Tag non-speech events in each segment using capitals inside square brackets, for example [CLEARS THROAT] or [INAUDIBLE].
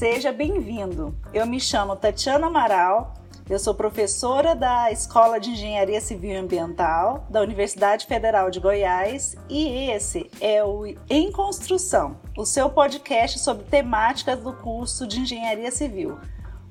seja bem-vindo. Eu me chamo Tatiana Amaral, eu sou professora da Escola de Engenharia Civil e Ambiental da Universidade Federal de Goiás e esse é o Em Construção, o seu podcast sobre temáticas do curso de Engenharia Civil,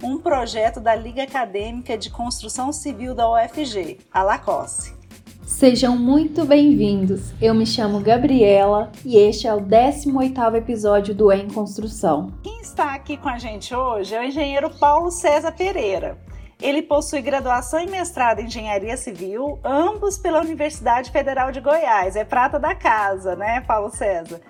um projeto da Liga Acadêmica de Construção Civil da UFG, a LACOSSE. Sejam muito bem-vindos. Eu me chamo Gabriela e este é o 18º episódio do Em Construção. Quem está aqui com a gente hoje é o engenheiro Paulo César Pereira. Ele possui graduação e mestrado em Engenharia Civil, ambos pela Universidade Federal de Goiás. É prata da casa, né, Paulo César?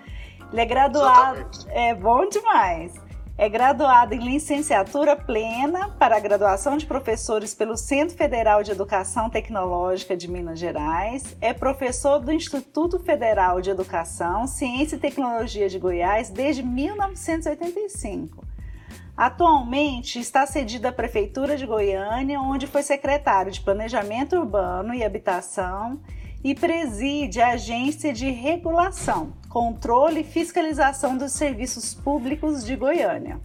Ele é graduado. Exatamente. É bom demais. É graduado em licenciatura plena para a graduação de professores pelo Centro Federal de Educação Tecnológica de Minas Gerais. É professor do Instituto Federal de Educação, Ciência e Tecnologia de Goiás desde 1985. Atualmente está cedido à Prefeitura de Goiânia, onde foi secretário de Planejamento Urbano e Habitação e preside a Agência de Regulação, Controle e Fiscalização dos Serviços Públicos de Goiânia.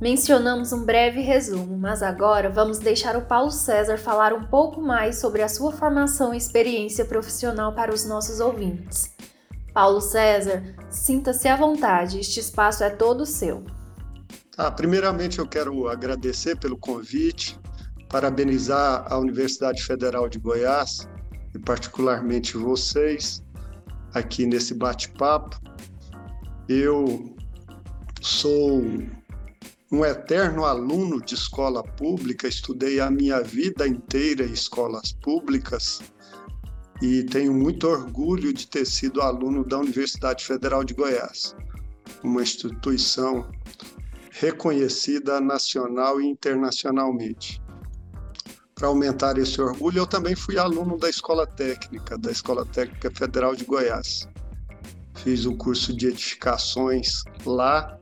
Mencionamos um breve resumo, mas agora vamos deixar o Paulo César falar um pouco mais sobre a sua formação e experiência profissional para os nossos ouvintes. Paulo César, sinta-se à vontade, este espaço é todo seu. Ah, primeiramente eu quero agradecer pelo convite, parabenizar a Universidade Federal de Goiás e particularmente vocês aqui nesse bate-papo. Eu sou um eterno aluno de escola pública, estudei a minha vida inteira em escolas públicas e tenho muito orgulho de ter sido aluno da Universidade Federal de Goiás, uma instituição reconhecida nacional e internacionalmente para aumentar esse orgulho, eu também fui aluno da Escola Técnica, da Escola Técnica Federal de Goiás. Fiz o curso de edificações lá.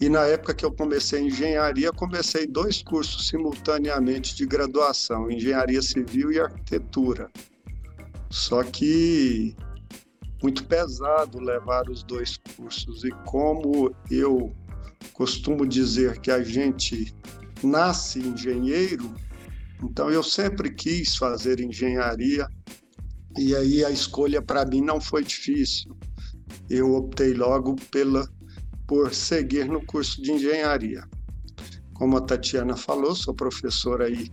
E na época que eu comecei engenharia, comecei dois cursos simultaneamente de graduação, engenharia civil e arquitetura. Só que muito pesado levar os dois cursos e como eu costumo dizer que a gente nasce engenheiro, então eu sempre quis fazer engenharia e aí a escolha para mim não foi difícil. Eu optei logo pela por seguir no curso de engenharia. Como a Tatiana falou, sou professora aí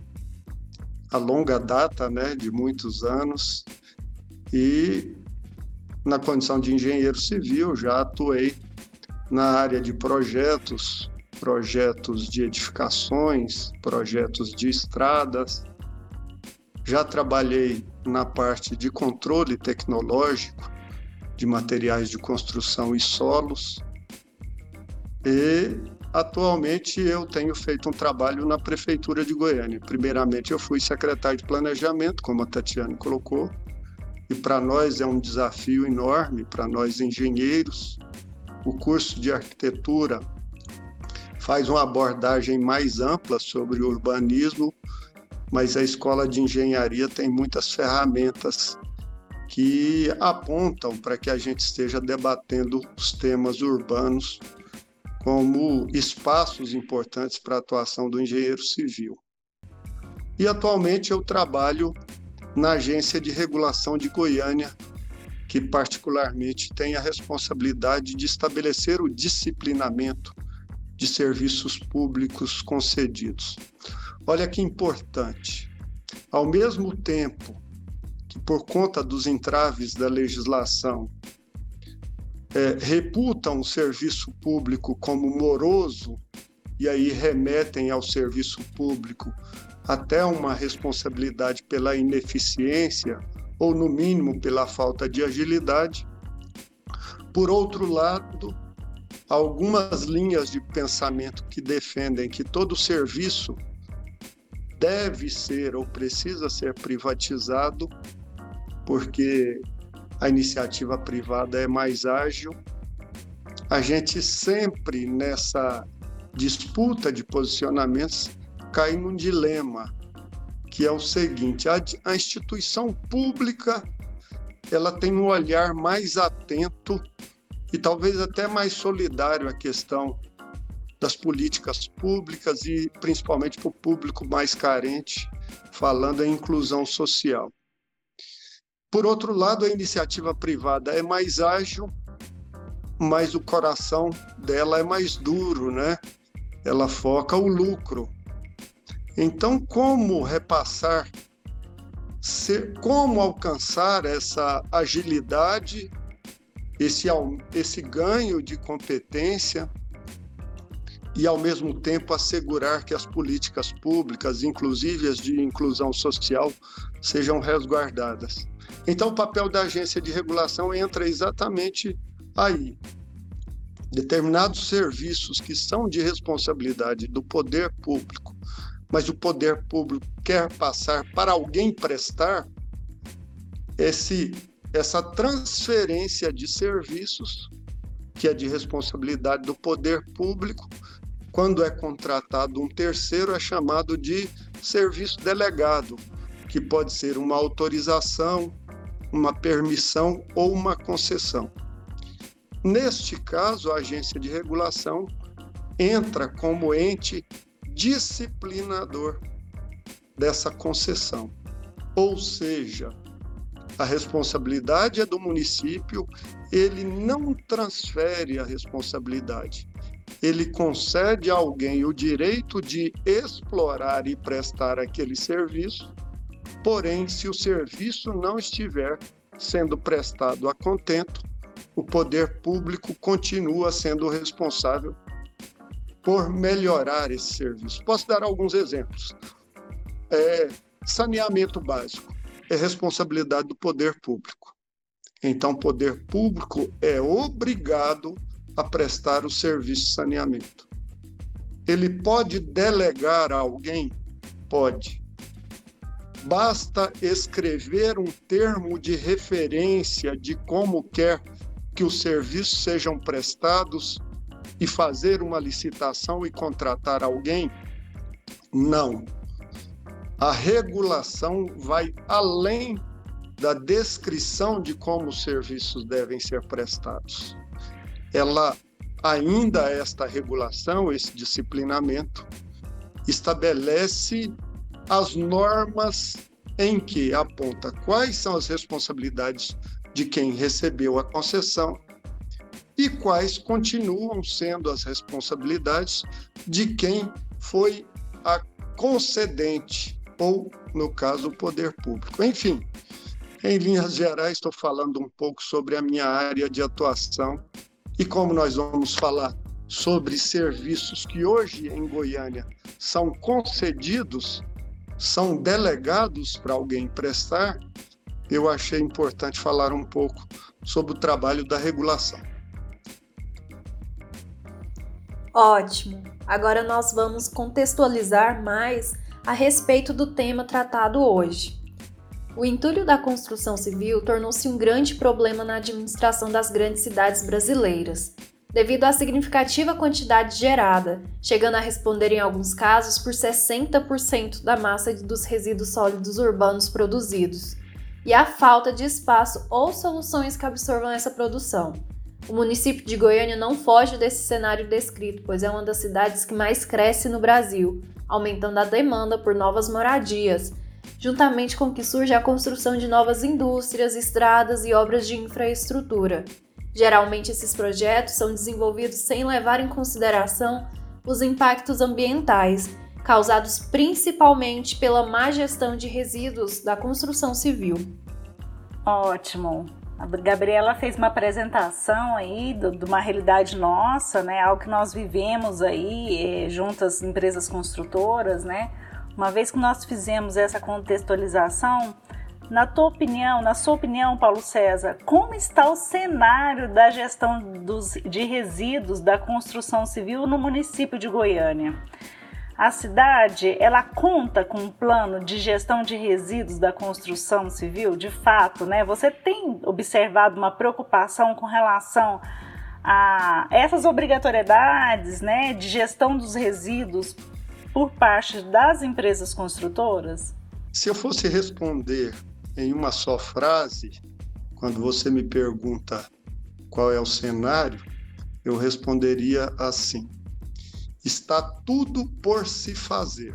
a longa data, né, de muitos anos, e na condição de engenheiro civil já atuei na área de projetos projetos de edificações, projetos de estradas. Já trabalhei na parte de controle tecnológico de materiais de construção e solos. E atualmente eu tenho feito um trabalho na prefeitura de Goiânia. Primeiramente eu fui secretário de planejamento, como a Tatiana colocou, e para nós é um desafio enorme, para nós engenheiros. O curso de arquitetura faz uma abordagem mais ampla sobre o urbanismo, mas a escola de engenharia tem muitas ferramentas que apontam para que a gente esteja debatendo os temas urbanos como espaços importantes para a atuação do engenheiro civil. E atualmente eu trabalho na Agência de Regulação de Goiânia, que particularmente tem a responsabilidade de estabelecer o disciplinamento de serviços públicos concedidos. Olha que importante. Ao mesmo tempo que, por conta dos entraves da legislação, é, reputam o serviço público como moroso e aí remetem ao serviço público até uma responsabilidade pela ineficiência ou, no mínimo, pela falta de agilidade. Por outro lado, algumas linhas de pensamento que defendem que todo serviço deve ser ou precisa ser privatizado, porque a iniciativa privada é mais ágil. A gente sempre nessa disputa de posicionamentos cai num dilema, que é o seguinte: a, a instituição pública ela tem um olhar mais atento e talvez até mais solidário à questão das políticas públicas e principalmente para o público mais carente, falando em inclusão social. Por outro lado, a iniciativa privada é mais ágil, mas o coração dela é mais duro, né? Ela foca o lucro. Então, como repassar, como alcançar essa agilidade, esse, esse ganho de competência e, ao mesmo tempo, assegurar que as políticas públicas, inclusive as de inclusão social, sejam resguardadas. Então, o papel da agência de regulação entra exatamente aí. Determinados serviços que são de responsabilidade do poder público, mas o poder público quer passar para alguém prestar, esse, essa transferência de serviços, que é de responsabilidade do poder público, quando é contratado um terceiro, é chamado de serviço delegado, que pode ser uma autorização, uma permissão ou uma concessão. Neste caso, a agência de regulação entra como ente disciplinador dessa concessão. Ou seja, a responsabilidade é do município, ele não transfere a responsabilidade ele concede a alguém o direito de explorar e prestar aquele serviço, porém, se o serviço não estiver sendo prestado a contento, o poder público continua sendo responsável por melhorar esse serviço. Posso dar alguns exemplos. É, saneamento básico é responsabilidade do poder público. Então, o poder público é obrigado a prestar o serviço de saneamento. Ele pode delegar a alguém? Pode. Basta escrever um termo de referência de como quer que os serviços sejam prestados e fazer uma licitação e contratar alguém? Não. A regulação vai além da descrição de como os serviços devem ser prestados. Ela ainda esta regulação, esse disciplinamento, estabelece as normas em que aponta quais são as responsabilidades de quem recebeu a concessão e quais continuam sendo as responsabilidades de quem foi a concedente, ou, no caso, o poder público. Enfim, em linhas gerais, estou falando um pouco sobre a minha área de atuação e como nós vamos falar sobre serviços que hoje em Goiânia são concedidos, são delegados para alguém prestar, eu achei importante falar um pouco sobre o trabalho da regulação. Ótimo! Agora nós vamos contextualizar mais a respeito do tema tratado hoje. O entulho da construção civil tornou-se um grande problema na administração das grandes cidades brasileiras, devido à significativa quantidade gerada, chegando a responder em alguns casos por 60% da massa dos resíduos sólidos urbanos produzidos, e a falta de espaço ou soluções que absorvam essa produção. O município de Goiânia não foge desse cenário descrito, pois é uma das cidades que mais cresce no Brasil, aumentando a demanda por novas moradias juntamente com que surge a construção de novas indústrias, estradas e obras de infraestrutura. Geralmente, esses projetos são desenvolvidos sem levar em consideração os impactos ambientais, causados principalmente pela má gestão de resíduos da construção civil. Ótimo. A Gabriela fez uma apresentação aí de uma realidade nossa, né? Algo que nós vivemos aí, junto às empresas construtoras, né? Uma vez que nós fizemos essa contextualização, na tua opinião, na sua opinião, Paulo César, como está o cenário da gestão dos, de resíduos da construção civil no município de Goiânia? A cidade, ela conta com um plano de gestão de resíduos da construção civil? De fato, né? Você tem observado uma preocupação com relação a essas obrigatoriedades, né, de gestão dos resíduos por parte das empresas construtoras? Se eu fosse responder em uma só frase, quando você me pergunta qual é o cenário, eu responderia assim: está tudo por se fazer.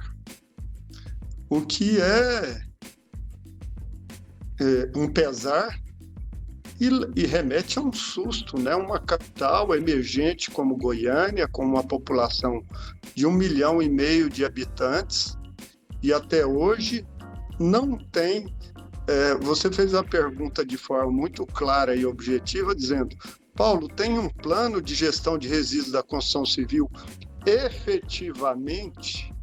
O que é, é um pesar e, e, remete a um susto, né? Uma capital emergente como Goiânia, com uma população de um milhão e meio de habitantes, e até hoje não tem. É, você fez a pergunta de forma muito clara e objetiva, dizendo: Paulo, tem um plano de gestão de resíduos da construção civil efetivamente?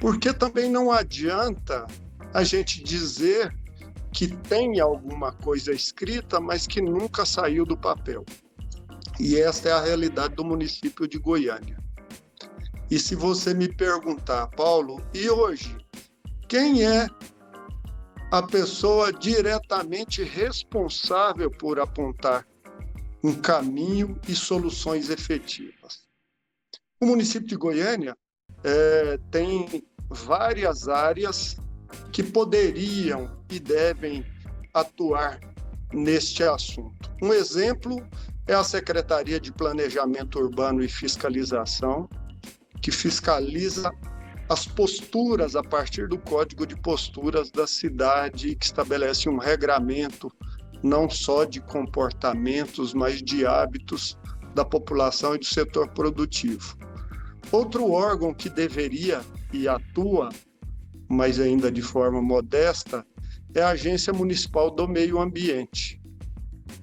Porque também não adianta a gente dizer que tem alguma coisa escrita, mas que nunca saiu do papel. E esta é a realidade do município de Goiânia. E se você me perguntar, Paulo, e hoje, quem é a pessoa diretamente responsável por apontar um caminho e soluções efetivas? O município de Goiânia é, tem várias áreas que poderiam e devem atuar neste assunto. Um exemplo é a Secretaria de Planejamento Urbano e Fiscalização, que fiscaliza as posturas a partir do Código de Posturas da cidade, que estabelece um regramento não só de comportamentos, mas de hábitos da população e do setor produtivo. Outro órgão que deveria e atua mas ainda de forma modesta, é a Agência Municipal do Meio Ambiente,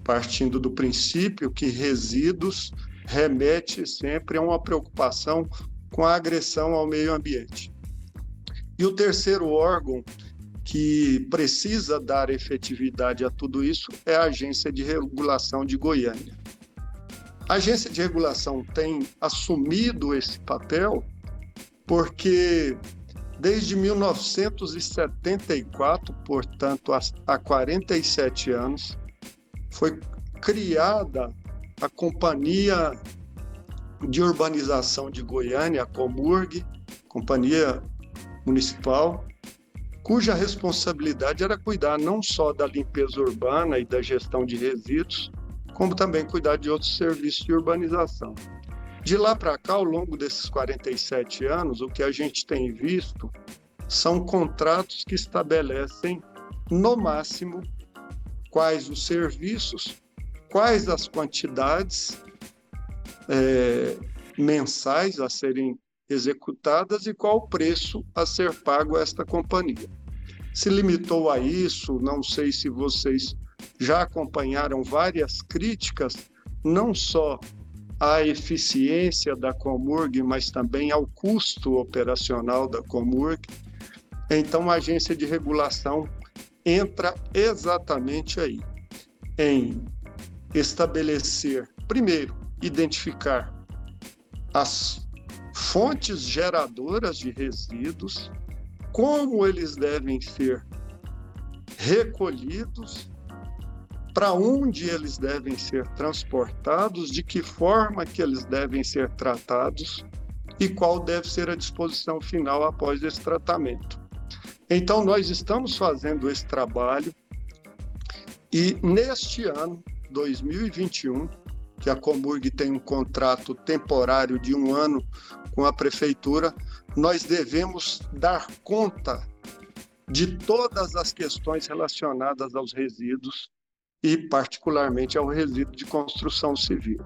partindo do princípio que resíduos remete sempre a uma preocupação com a agressão ao meio ambiente. E o terceiro órgão que precisa dar efetividade a tudo isso é a Agência de Regulação de Goiânia. A Agência de Regulação tem assumido esse papel porque Desde 1974, portanto, há 47 anos, foi criada a Companhia de Urbanização de Goiânia, a Comurg, Companhia Municipal, cuja responsabilidade era cuidar não só da limpeza urbana e da gestão de resíduos, como também cuidar de outros serviços de urbanização. De lá para cá, ao longo desses 47 anos, o que a gente tem visto são contratos que estabelecem, no máximo, quais os serviços, quais as quantidades é, mensais a serem executadas e qual o preço a ser pago a esta companhia. Se limitou a isso, não sei se vocês já acompanharam várias críticas, não só à eficiência da Comurg, mas também ao custo operacional da Comurg. Então, a agência de regulação entra exatamente aí, em estabelecer, primeiro, identificar as fontes geradoras de resíduos, como eles devem ser recolhidos para onde eles devem ser transportados, de que forma que eles devem ser tratados e qual deve ser a disposição final após esse tratamento. Então, nós estamos fazendo esse trabalho e neste ano, 2021, que a Comurg tem um contrato temporário de um ano com a prefeitura, nós devemos dar conta de todas as questões relacionadas aos resíduos e, particularmente, ao resíduo de construção civil.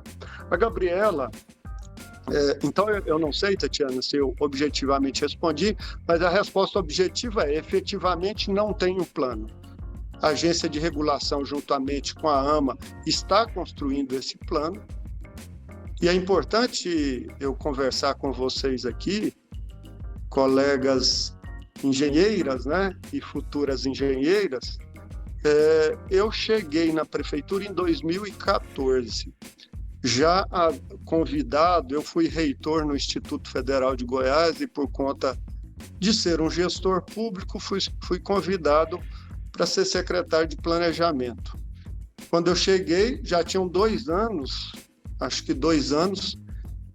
A Gabriela, é, então eu, eu não sei, Tatiana, se eu objetivamente respondi, mas a resposta objetiva é: efetivamente não tem um plano. A agência de regulação, juntamente com a AMA, está construindo esse plano. E é importante eu conversar com vocês aqui, colegas engenheiras, né, e futuras engenheiras, é, eu cheguei na prefeitura em 2014. Já convidado, eu fui reitor no Instituto Federal de Goiás e, por conta de ser um gestor público, fui, fui convidado para ser secretário de planejamento. Quando eu cheguei, já tinham dois anos, acho que dois anos,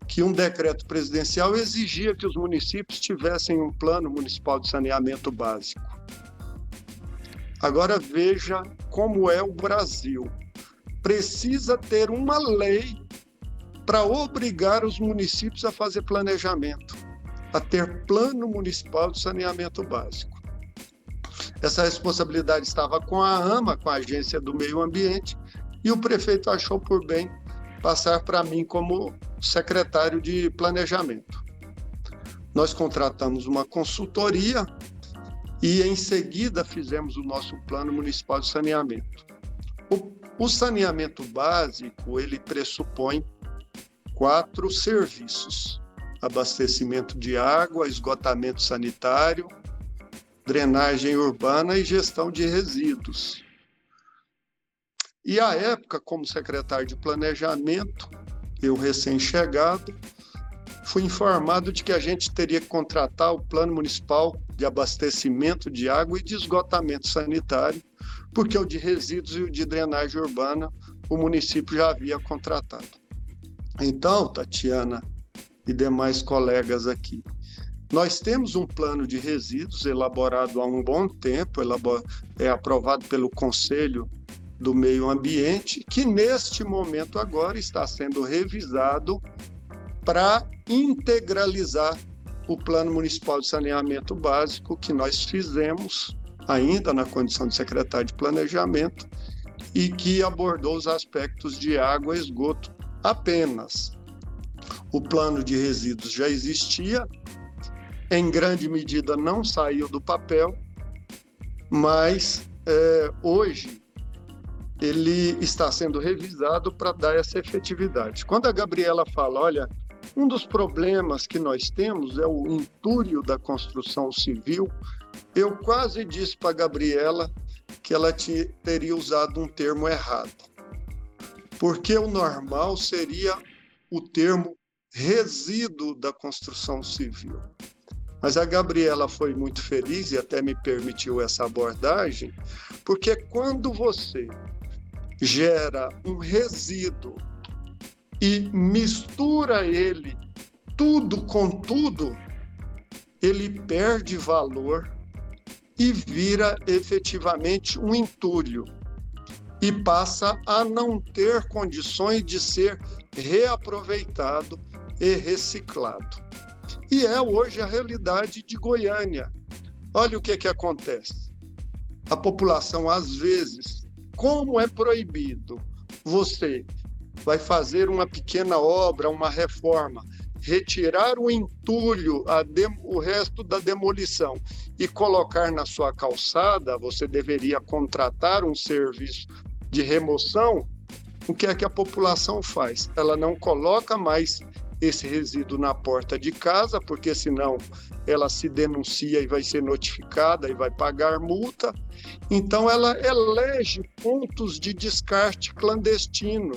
que um decreto presidencial exigia que os municípios tivessem um plano municipal de saneamento básico. Agora veja como é o Brasil. Precisa ter uma lei para obrigar os municípios a fazer planejamento, a ter plano municipal de saneamento básico. Essa responsabilidade estava com a AMA, com a Agência do Meio Ambiente, e o prefeito achou por bem passar para mim como secretário de planejamento. Nós contratamos uma consultoria e em seguida fizemos o nosso plano municipal de saneamento. O, o saneamento básico ele pressupõe quatro serviços: abastecimento de água, esgotamento sanitário, drenagem urbana e gestão de resíduos. E à época, como secretário de planejamento, eu recém-chegado, fui informado de que a gente teria que contratar o plano municipal de abastecimento de água e de esgotamento sanitário, porque o de resíduos e o de drenagem urbana o município já havia contratado. Então, Tatiana e demais colegas aqui, nós temos um plano de resíduos elaborado há um bom tempo, é aprovado pelo Conselho do Meio Ambiente, que neste momento agora está sendo revisado para integralizar o Plano Municipal de Saneamento Básico que nós fizemos ainda na condição de secretário de Planejamento e que abordou os aspectos de água e esgoto apenas. O plano de resíduos já existia, em grande medida não saiu do papel, mas é, hoje ele está sendo revisado para dar essa efetividade. Quando a Gabriela fala, olha, um dos problemas que nós temos é o entulho da construção civil, eu quase disse para a Gabriela que ela teria usado um termo errado. Porque o normal seria o termo resíduo da construção civil. Mas a Gabriela foi muito feliz e até me permitiu essa abordagem, porque quando você gera um resíduo e mistura ele tudo com tudo, ele perde valor e vira efetivamente um entulho e passa a não ter condições de ser reaproveitado e reciclado. E é hoje a realidade de Goiânia. Olha o que, que acontece. A população, às vezes, como é proibido você vai fazer uma pequena obra, uma reforma, retirar o entulho, o resto da demolição e colocar na sua calçada, você deveria contratar um serviço de remoção. O que é que a população faz? Ela não coloca mais esse resíduo na porta de casa, porque senão ela se denuncia e vai ser notificada e vai pagar multa. Então ela elege pontos de descarte clandestino.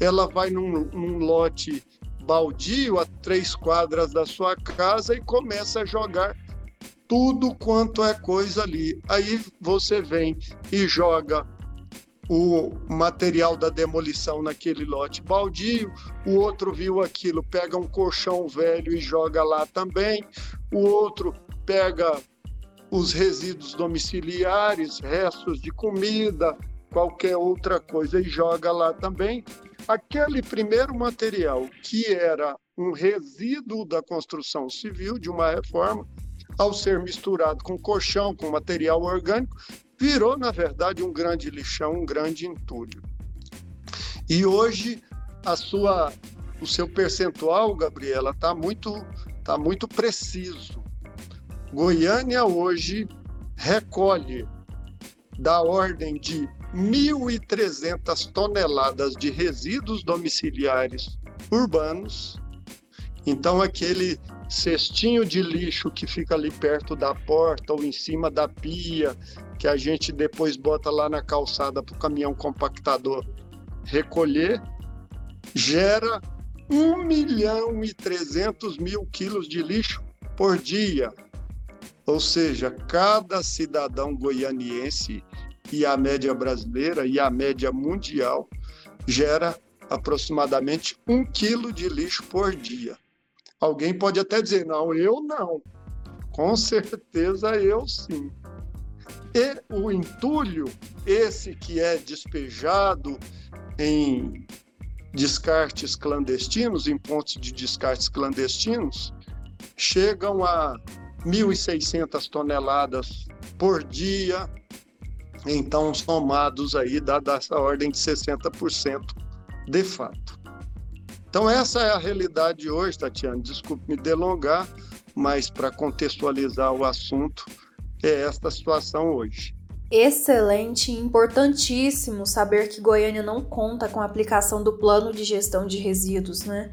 Ela vai num, num lote baldio a três quadras da sua casa e começa a jogar tudo quanto é coisa ali. Aí você vem e joga o material da demolição naquele lote baldio, o outro viu aquilo, pega um colchão velho e joga lá também, o outro pega os resíduos domiciliares, restos de comida, qualquer outra coisa e joga lá também. Aquele primeiro material que era um resíduo da construção civil de uma reforma, ao ser misturado com colchão, com material orgânico, virou, na verdade, um grande lixão, um grande entulho. E hoje a sua, o seu percentual, Gabriela, está muito, tá muito preciso. Goiânia hoje recolhe da ordem de 1.300 toneladas de resíduos domiciliares urbanos. Então, aquele cestinho de lixo que fica ali perto da porta ou em cima da pia, que a gente depois bota lá na calçada para o caminhão compactador recolher, gera 1 milhão e 300 mil quilos de lixo por dia. Ou seja, cada cidadão goianiense e a média brasileira e a média mundial gera aproximadamente um quilo de lixo por dia. Alguém pode até dizer, não, eu não. Com certeza eu sim. E o entulho, esse que é despejado em descartes clandestinos, em pontos de descartes clandestinos, chegam a 1.600 toneladas por dia, então somados aí dá essa ordem de 60% de fato. Então essa é a realidade de hoje, Tatiana. Desculpe me delongar, mas para contextualizar o assunto, é esta situação hoje. Excelente importantíssimo saber que Goiânia não conta com a aplicação do plano de gestão de resíduos, né?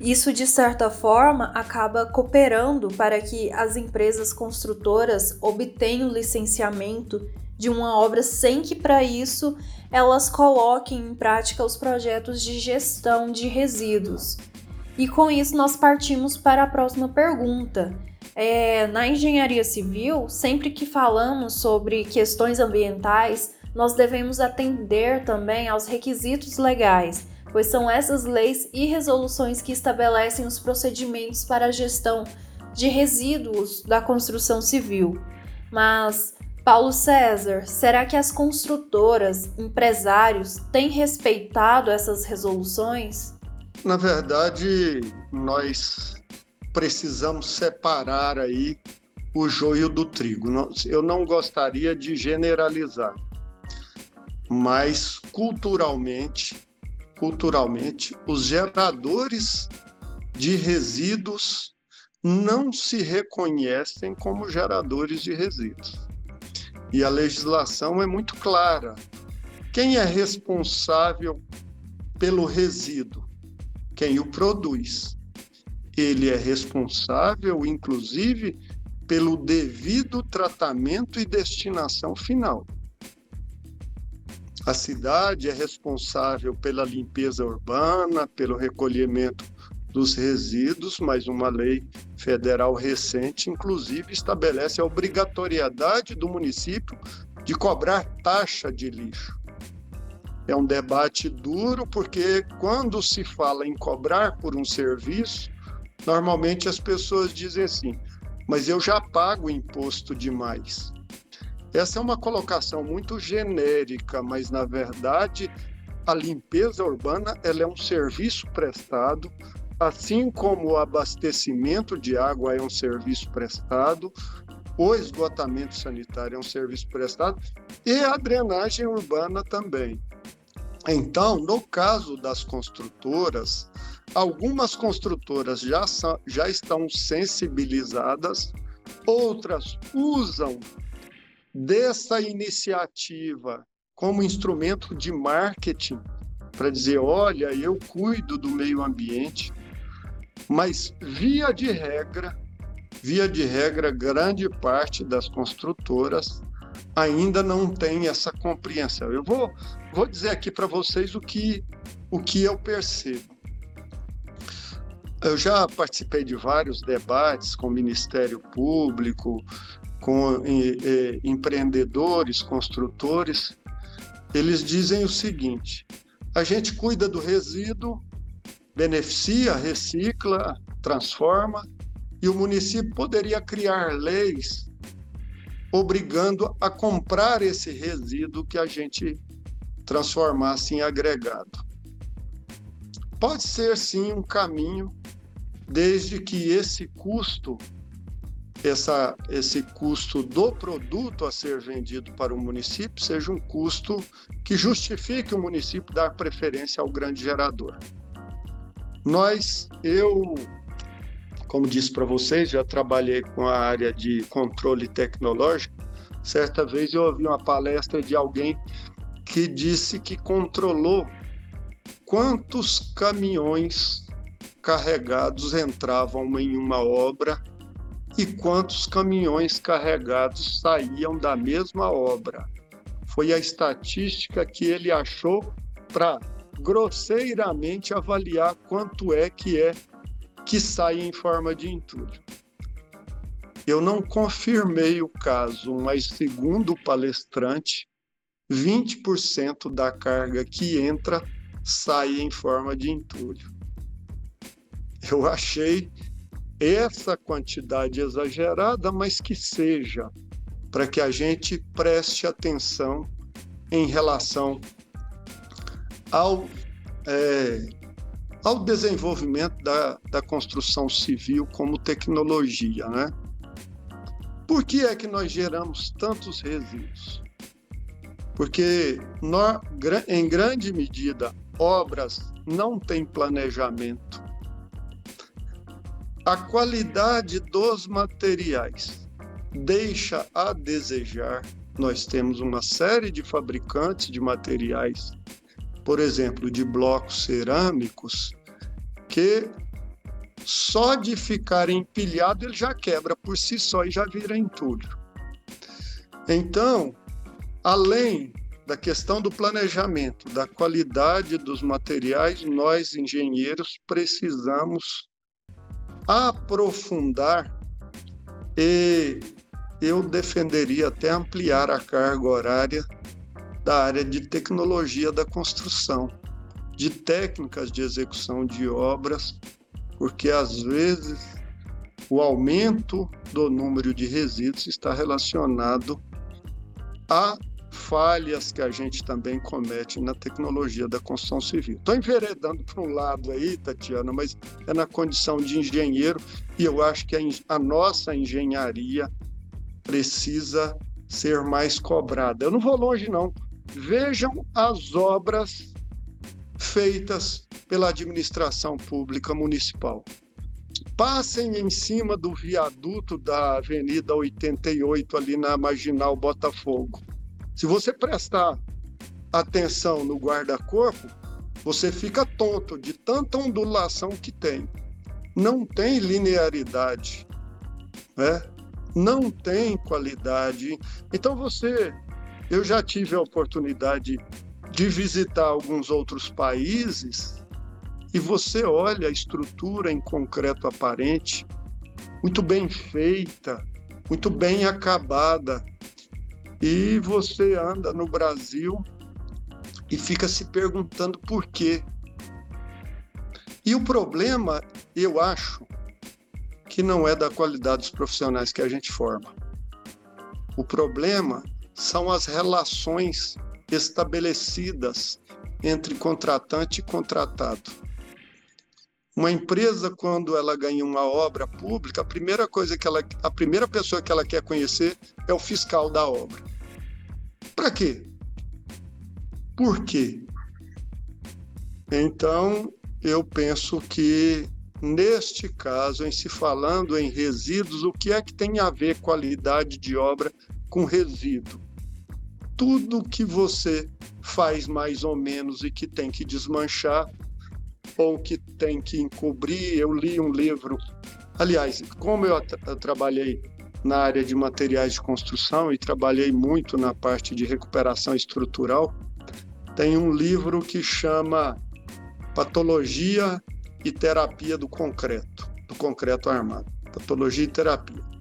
Isso, de certa forma, acaba cooperando para que as empresas construtoras obtenham licenciamento de uma obra sem que, para isso, elas coloquem em prática os projetos de gestão de resíduos. E com isso, nós partimos para a próxima pergunta. É, na engenharia civil, sempre que falamos sobre questões ambientais, nós devemos atender também aos requisitos legais pois são essas leis e resoluções que estabelecem os procedimentos para a gestão de resíduos da construção civil. Mas, Paulo César, será que as construtoras, empresários, têm respeitado essas resoluções? Na verdade, nós precisamos separar aí o joio do trigo. Eu não gostaria de generalizar, mas culturalmente culturalmente, os geradores de resíduos não se reconhecem como geradores de resíduos. E a legislação é muito clara. Quem é responsável pelo resíduo? Quem o produz. Ele é responsável, inclusive, pelo devido tratamento e destinação final. A cidade é responsável pela limpeza urbana, pelo recolhimento dos resíduos, mas uma lei federal recente, inclusive, estabelece a obrigatoriedade do município de cobrar taxa de lixo. É um debate duro, porque quando se fala em cobrar por um serviço, normalmente as pessoas dizem assim: mas eu já pago imposto demais. Essa é uma colocação muito genérica, mas na verdade a limpeza urbana ela é um serviço prestado, assim como o abastecimento de água é um serviço prestado, o esgotamento sanitário é um serviço prestado e a drenagem urbana também. Então, no caso das construtoras, algumas construtoras já, são, já estão sensibilizadas, outras usam dessa iniciativa como instrumento de marketing para dizer, olha, eu cuido do meio ambiente, mas via de regra, via de regra, grande parte das construtoras ainda não tem essa compreensão. Eu vou, vou dizer aqui para vocês o que, o que eu percebo. Eu já participei de vários debates com o Ministério Público, com empreendedores, construtores, eles dizem o seguinte: a gente cuida do resíduo, beneficia, recicla, transforma, e o município poderia criar leis obrigando a comprar esse resíduo que a gente transformasse em agregado. Pode ser sim um caminho, desde que esse custo essa, esse custo do produto a ser vendido para o município seja um custo que justifique o município dar preferência ao grande gerador. Nós, eu, como disse para vocês, já trabalhei com a área de controle tecnológico. Certa vez eu ouvi uma palestra de alguém que disse que controlou quantos caminhões carregados entravam em uma obra e quantos caminhões carregados saíam da mesma obra. Foi a estatística que ele achou para grosseiramente avaliar quanto é que é que sai em forma de entulho. Eu não confirmei o caso, mas segundo o palestrante, 20% da carga que entra sai em forma de entulho. Eu achei essa quantidade exagerada, mas que seja para que a gente preste atenção em relação ao é, ao desenvolvimento da, da construção civil como tecnologia, né? Por que é que nós geramos tantos resíduos? Porque nós, em grande medida, obras não têm planejamento. A qualidade dos materiais deixa a desejar. Nós temos uma série de fabricantes de materiais por exemplo, de blocos cerâmicos, que só de ficar empilhado ele já quebra por si só e já vira entulho. Então, além da questão do planejamento, da qualidade dos materiais, nós engenheiros precisamos aprofundar e eu defenderia até ampliar a carga horária da área de tecnologia da construção, de técnicas de execução de obras, porque às vezes o aumento do número de resíduos está relacionado a falhas que a gente também comete na tecnologia da construção civil. Estou enveredando para um lado aí, Tatiana, mas é na condição de engenheiro e eu acho que a, a nossa engenharia precisa ser mais cobrada. Eu não vou longe, não. Vejam as obras feitas pela administração pública municipal. Passem em cima do viaduto da Avenida 88, ali na Marginal Botafogo. Se você prestar atenção no guarda-corpo, você fica tonto de tanta ondulação que tem. Não tem linearidade, né? não tem qualidade. Então você eu já tive a oportunidade de visitar alguns outros países e você olha a estrutura em concreto aparente, muito bem feita, muito bem acabada. E você anda no Brasil e fica se perguntando por quê. E o problema, eu acho, que não é da qualidade dos profissionais que a gente forma. O problema são as relações estabelecidas entre contratante e contratado. Uma empresa, quando ela ganha uma obra pública, a primeira coisa que ela, a primeira pessoa que ela quer conhecer é o fiscal da obra. Para quê? Por quê? Então, eu penso que neste caso, em se falando em resíduos, o que é que tem a ver qualidade de obra com resíduo. Tudo que você faz mais ou menos e que tem que desmanchar ou que tem que encobrir. Eu li um livro, aliás, como eu, eu trabalhei na área de materiais de construção e trabalhei muito na parte de recuperação estrutural, tem um livro que chama Patologia e Terapia do Concreto, do concreto armado. Patologia e terapia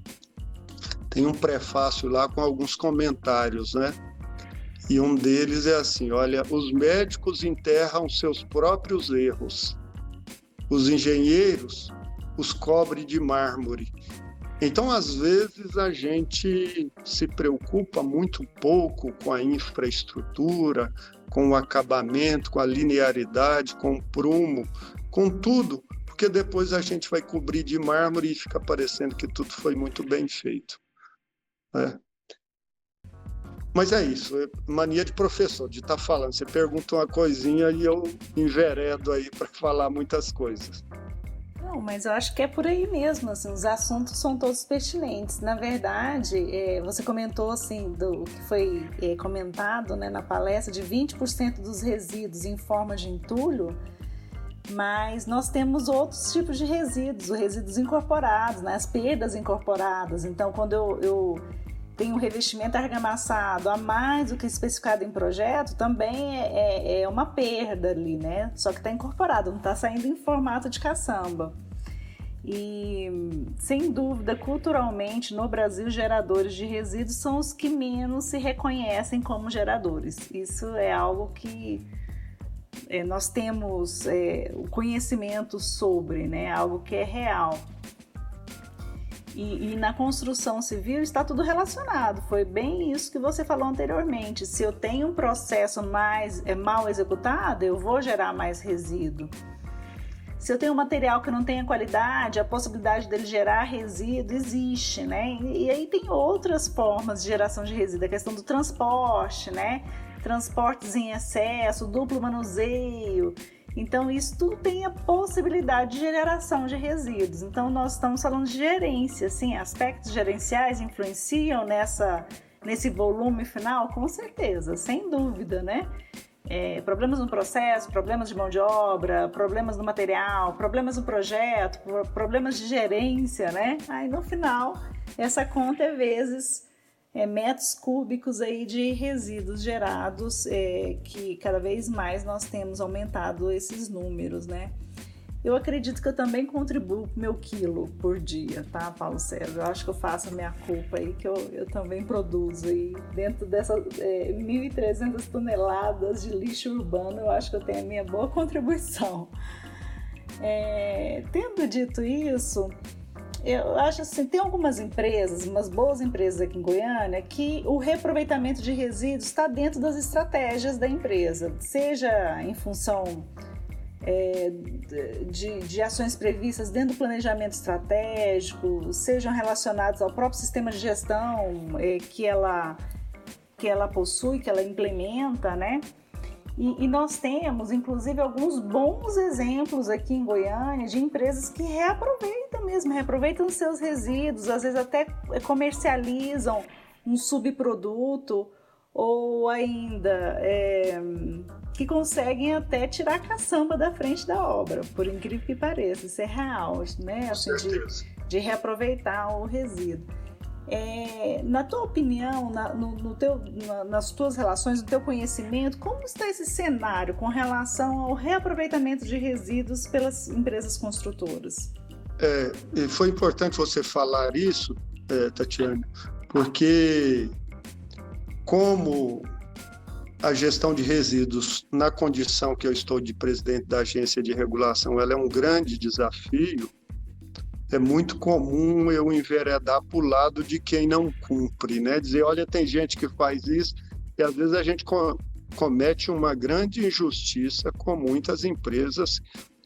tem um prefácio lá com alguns comentários, né? E um deles é assim: olha, os médicos enterram seus próprios erros, os engenheiros os cobrem de mármore. Então, às vezes, a gente se preocupa muito pouco com a infraestrutura, com o acabamento, com a linearidade, com o prumo, com tudo, porque depois a gente vai cobrir de mármore e fica parecendo que tudo foi muito bem feito. É. Mas é isso, é mania de professor, de estar tá falando. Você pergunta uma coisinha e eu enveredo aí para [LAUGHS] falar muitas coisas. Não, mas eu acho que é por aí mesmo, assim, os assuntos são todos pertinentes. Na verdade, é, você comentou, assim, do que foi é, comentado né, na palestra, de 20% dos resíduos em forma de entulho, mas nós temos outros tipos de resíduos, os resíduos incorporados, né, as perdas incorporadas. Então, quando eu, eu tem um revestimento argamassado a mais do que especificado em projeto, também é, é, é uma perda ali, né? Só que está incorporado, não está saindo em formato de caçamba. E, sem dúvida, culturalmente, no Brasil, geradores de resíduos são os que menos se reconhecem como geradores. Isso é algo que é, nós temos é, o conhecimento sobre, né? Algo que é real. E, e, na construção civil está tudo relacionado. Foi bem isso que você falou anteriormente. Se eu tenho um processo mais é, mal executado, eu vou gerar mais resíduo. Se eu tenho um material que não tenha qualidade, a possibilidade dele gerar resíduo existe, né? E, e aí tem outras formas de geração de resíduo, a questão do transporte, né? Transportes em excesso, duplo manuseio. Então, isso tudo tem a possibilidade de geração de resíduos. Então, nós estamos falando de gerência, sim, aspectos gerenciais influenciam nessa, nesse volume final? Com certeza, sem dúvida, né? É, problemas no processo, problemas de mão de obra, problemas no material, problemas no projeto, problemas de gerência, né? Aí, no final, essa conta é vezes é, metros cúbicos aí de resíduos gerados, é, que cada vez mais nós temos aumentado esses números, né? Eu acredito que eu também contribuo com meu quilo por dia, tá, Paulo Sérgio? Eu acho que eu faço a minha culpa aí, que eu, eu também produzo aí. Dentro dessas é, 1.300 toneladas de lixo urbano, eu acho que eu tenho a minha boa contribuição. É, tendo dito isso, eu acho assim, tem algumas empresas, umas boas empresas aqui em Goiânia, que o reaproveitamento de resíduos está dentro das estratégias da empresa, seja em função é, de, de, ações previstas dentro do planejamento estratégico, sejam relacionadas ao próprio sistema de gestão é, que, ela, que ela possui, que ela implementa, né? E, e, nós temos, inclusive, alguns bons exemplos aqui em Goiânia de empresas que reaproveitam mesmo, reaproveitam seus resíduos, às vezes até comercializam um subproduto ou ainda é, que conseguem até tirar a caçamba da frente da obra, por incrível que pareça, isso é real, né? Assim, de, de reaproveitar o resíduo. É, na tua opinião, na, no, no teu, na, nas tuas relações, no teu conhecimento, como está esse cenário com relação ao reaproveitamento de resíduos pelas empresas construtoras? É, foi importante você falar isso, é, Tatiana, porque como a gestão de resíduos na condição que eu estou de presidente da agência de regulação, ela é um grande desafio é muito comum eu enveredar para o lado de quem não cumpre, né? Dizer, olha, tem gente que faz isso e às vezes a gente co comete uma grande injustiça com muitas empresas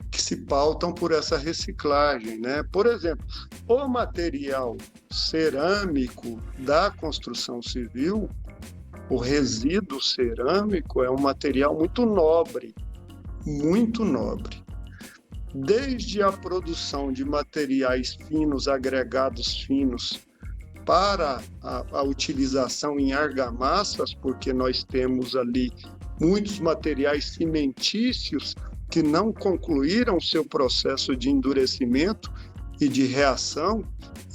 que se pautam por essa reciclagem, né? Por exemplo, o material cerâmico da construção civil, o resíduo cerâmico é um material muito nobre, muito nobre desde a produção de materiais finos, agregados finos, para a, a, utilização em argamassas, porque nós temos ali muitos materiais cimentícios que não concluíram seu processo de endurecimento e de reação,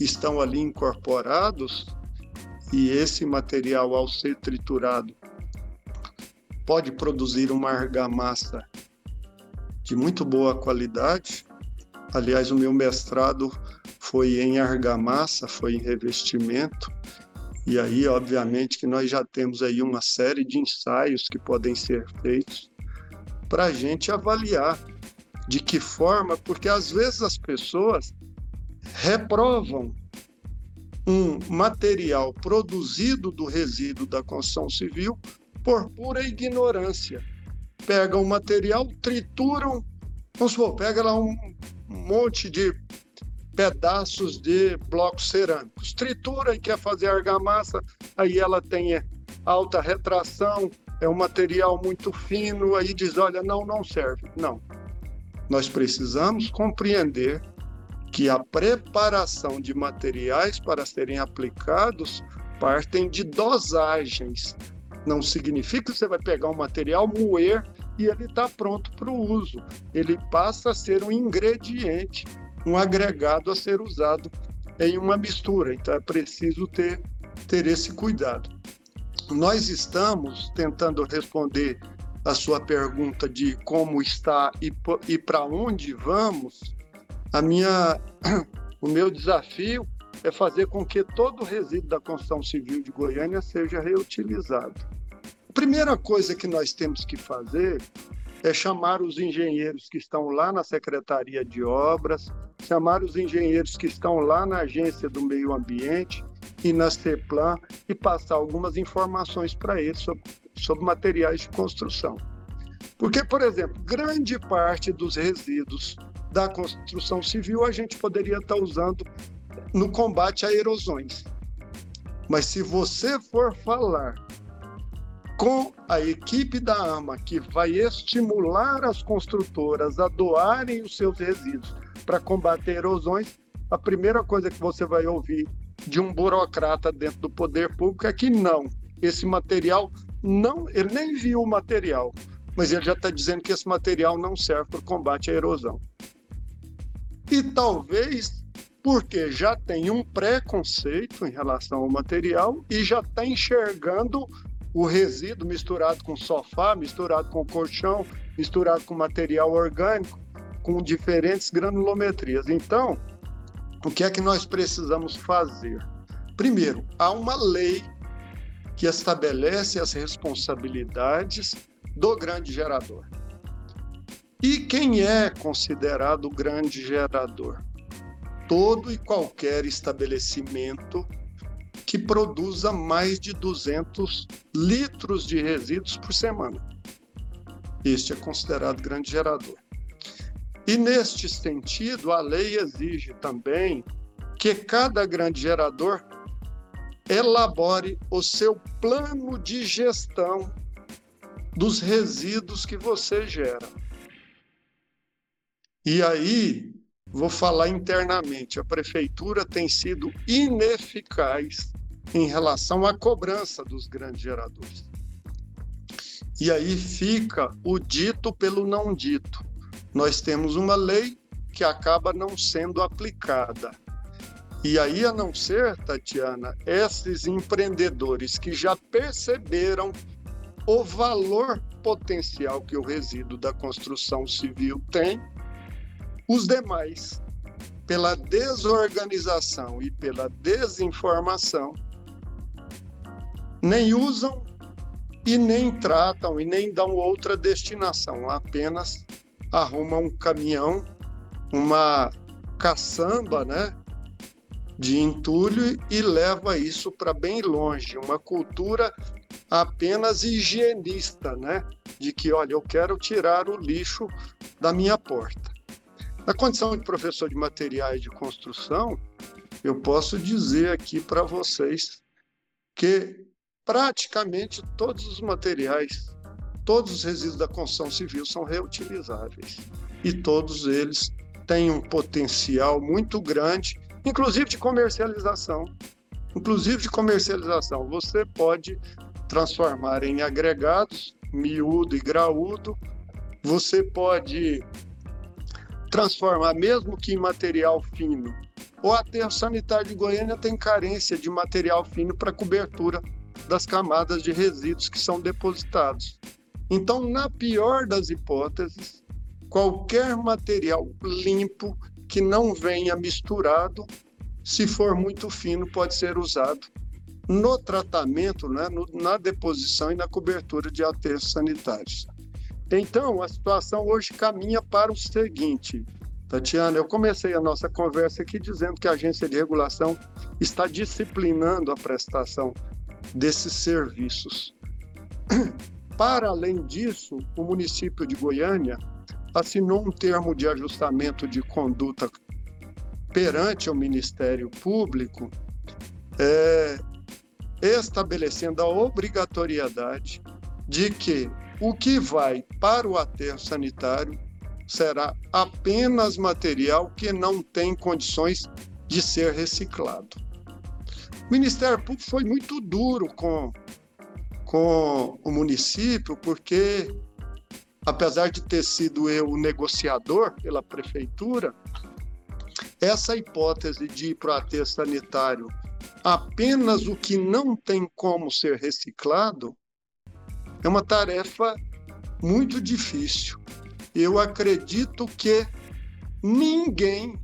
estão ali incorporados, e esse material, ao ser triturado, pode produzir uma argamassa de muito boa qualidade. Aliás, o meu mestrado foi em argamassa, foi em revestimento. E aí, obviamente, que nós já temos aí uma série de ensaios que podem ser feitos para a gente avaliar de que forma, porque às vezes as pessoas reprovam um material produzido do resíduo da construção civil por pura ignorância pegam o material, trituram, vamos supor, pega lá um monte de pedaços de blocos cerâmicos, tritura e quer fazer argamassa, aí ela tem alta retração, é um material muito fino, aí diz, olha, não, não serve. Não. Nós precisamos compreender que a preparação de materiais para serem aplicados partem de dosagens não significa que você vai pegar um material, moer e ele está pronto para o uso. Ele passa a ser um ingrediente, um agregado a ser usado em uma mistura. Então é preciso ter, ter esse cuidado. Nós estamos tentando responder a sua pergunta de como está e, e para onde vamos. A minha, [CLEARS THROAT] o meu desafio é fazer com que todo o resíduo da construção civil de Goiânia seja reutilizado. A primeira coisa que nós temos que fazer é chamar os engenheiros que estão lá na Secretaria de Obras, chamar os engenheiros que estão lá na Agência do Meio Ambiente e na CEPLAN e passar algumas informações para eles sobre, sobre materiais de construção. Porque, por exemplo, grande parte dos resíduos da construção civil a gente poderia estar usando no combate a erosões. Mas se você for falar com a equipe da AMA, que vai estimular as construtoras a doarem os seus resíduos para combater erosões, a primeira coisa que você vai ouvir de um burocrata dentro do poder público é que não, esse material não, ele nem viu o material, mas ele já está dizendo que esse material não serve para o combate à erosão. E talvez porque já tem um preconceito em relação ao material e já está enxergando o resíduo misturado com sofá, misturado com colchão, misturado com material orgânico, com diferentes granulometrias. Então, o que é que nós precisamos fazer? Primeiro, há uma lei que estabelece as responsabilidades do grande gerador. E quem é considerado grande gerador? Todo e qualquer estabelecimento que produza mais de 200 litros de resíduos por semana. Este é considerado grande gerador. E neste sentido, a lei exige também que cada grande gerador elabore o seu plano de gestão dos resíduos que você gera. E aí, vou falar internamente, a prefeitura tem sido ineficaz em relação à cobrança dos grandes geradores. E aí fica o dito pelo não dito. Nós temos uma lei que acaba não sendo aplicada. E aí, a não ser, Tatiana, esses empreendedores que já perceberam o valor potencial que o resíduo da construção civil tem, os demais, pela desorganização e pela desinformação, nem usam e nem tratam e nem dão outra destinação, apenas arrumam um caminhão, uma caçamba, né, de entulho e leva isso para bem longe, uma cultura apenas higienista, né, de que, olha, eu quero tirar o lixo da minha porta. Na condição de professor de materiais de construção, eu posso dizer aqui para vocês que praticamente todos os materiais, todos os resíduos da construção civil são reutilizáveis. E todos eles têm um potencial muito grande, inclusive de comercialização. Inclusive de comercialização, você pode transformar em agregados, miúdo e graúdo, você pode transformar, mesmo que em material fino. O aterro sanitário de Goiânia tem carência de material fino para cobertura das camadas de resíduos que são depositados. Então, na pior das hipóteses, qualquer material limpo que não venha misturado, se for muito fino, pode ser usado no tratamento, né, no, na deposição e na cobertura de aterros sanitários. Então, a situação hoje caminha para o seguinte, Tatiana, eu comecei a nossa conversa aqui dizendo que a agência de regulação está disciplinando a prestação desses serviços. Para além disso, o município de Goiânia assinou um termo de ajustamento de conduta perante o Ministério Público, é, estabelecendo a obrigatoriedade de que o que vai para o aterro sanitário será apenas material que não tem condições de ser reciclado. O Ministério Público foi muito duro com, com o município, porque, apesar de ter sido eu o negociador pela prefeitura, essa hipótese de ir para o aterro sanitário apenas o que não tem como ser reciclado é uma tarefa muito difícil. Eu acredito que ninguém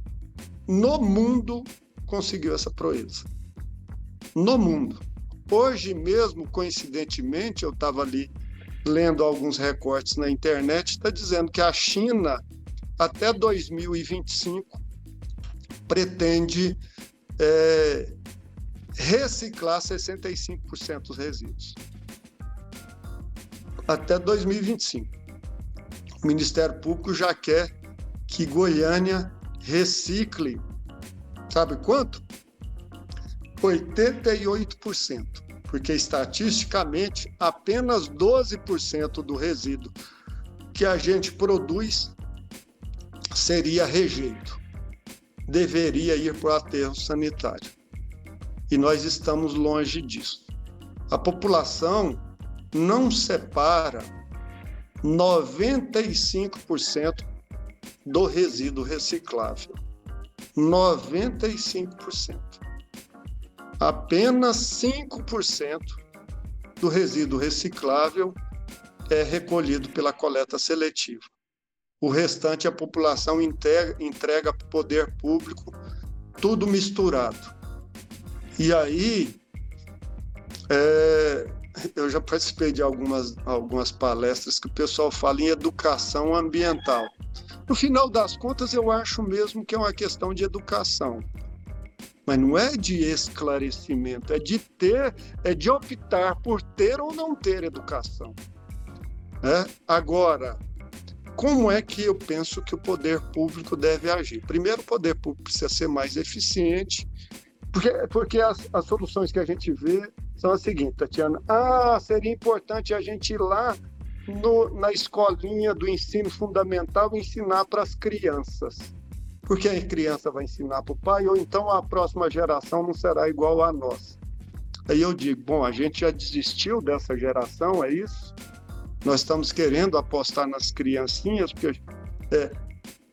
no mundo conseguiu essa proeza no mundo. Hoje mesmo, coincidentemente, eu estava ali lendo alguns recortes na internet, está dizendo que a China, até 2025, pretende é, reciclar 65% dos resíduos até 2025. O Ministério Público já quer que Goiânia recicle, sabe quanto? 88%, porque estatisticamente apenas 12% do resíduo que a gente produz seria rejeito. Deveria ir para o aterro sanitário. E nós estamos longe disso. A população não separa 95% do resíduo reciclável. 95%. Apenas 5% do resíduo reciclável é recolhido pela coleta seletiva. O restante a população entrega para o poder público, tudo misturado. E aí, é, eu já participei de algumas, algumas palestras que o pessoal fala em educação ambiental. No final das contas, eu acho mesmo que é uma questão de educação. Mas não é de esclarecimento, é de ter, é de optar por ter ou não ter educação. É? Agora, como é que eu penso que o poder público deve agir? Primeiro, o poder público precisa ser mais eficiente, porque, porque as, as soluções que a gente vê são as seguintes, Tatiana. Ah, seria importante a gente ir lá no, na escolinha do ensino fundamental ensinar para as crianças. Porque a criança vai ensinar para o pai, ou então a próxima geração não será igual a nós. Aí eu digo, bom, a gente já desistiu dessa geração, é isso? Nós estamos querendo apostar nas criancinhas, porque é,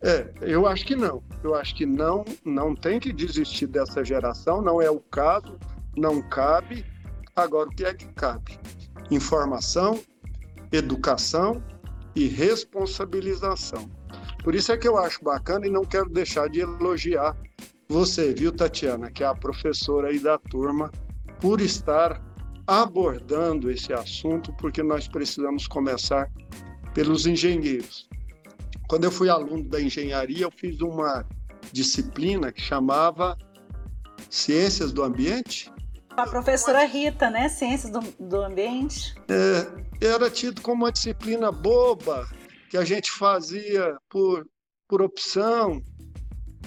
é, eu acho que não. Eu acho que não, não tem que desistir dessa geração, não é o caso, não cabe. Agora, o que é que cabe? Informação, educação e responsabilização. Por isso é que eu acho bacana e não quero deixar de elogiar você, viu, Tatiana, que é a professora aí da turma, por estar abordando esse assunto, porque nós precisamos começar pelos engenheiros. Quando eu fui aluno da engenharia, eu fiz uma disciplina que chamava Ciências do Ambiente, a professora Rita, né? Ciências do, do Ambiente. É, era tido como uma disciplina boba que a gente fazia por, por opção,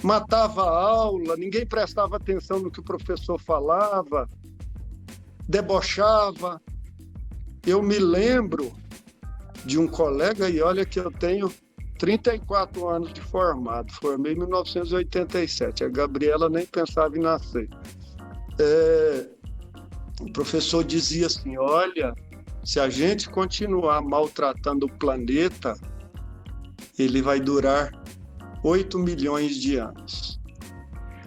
matava a aula, ninguém prestava atenção no que o professor falava, debochava. Eu me lembro de um colega, e olha que eu tenho 34 anos de formado, formei em 1987, a Gabriela nem pensava em nascer. É, o professor dizia assim: olha, se a gente continuar maltratando o planeta, ele vai durar 8 milhões de anos.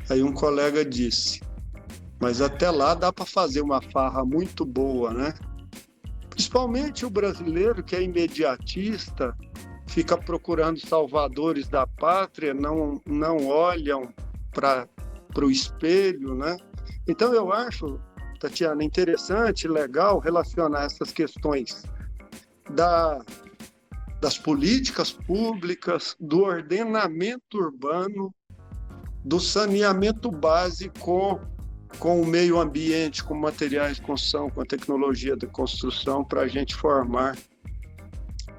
Aí um colega disse: mas até lá dá para fazer uma farra muito boa, né? Principalmente o brasileiro que é imediatista, fica procurando salvadores da pátria, não, não olham para o espelho, né? Então eu acho Tatiana, interessante, legal relacionar essas questões da, das políticas públicas, do ordenamento urbano, do saneamento básico com o meio ambiente, com materiais de construção, com a tecnologia de construção, para a gente formar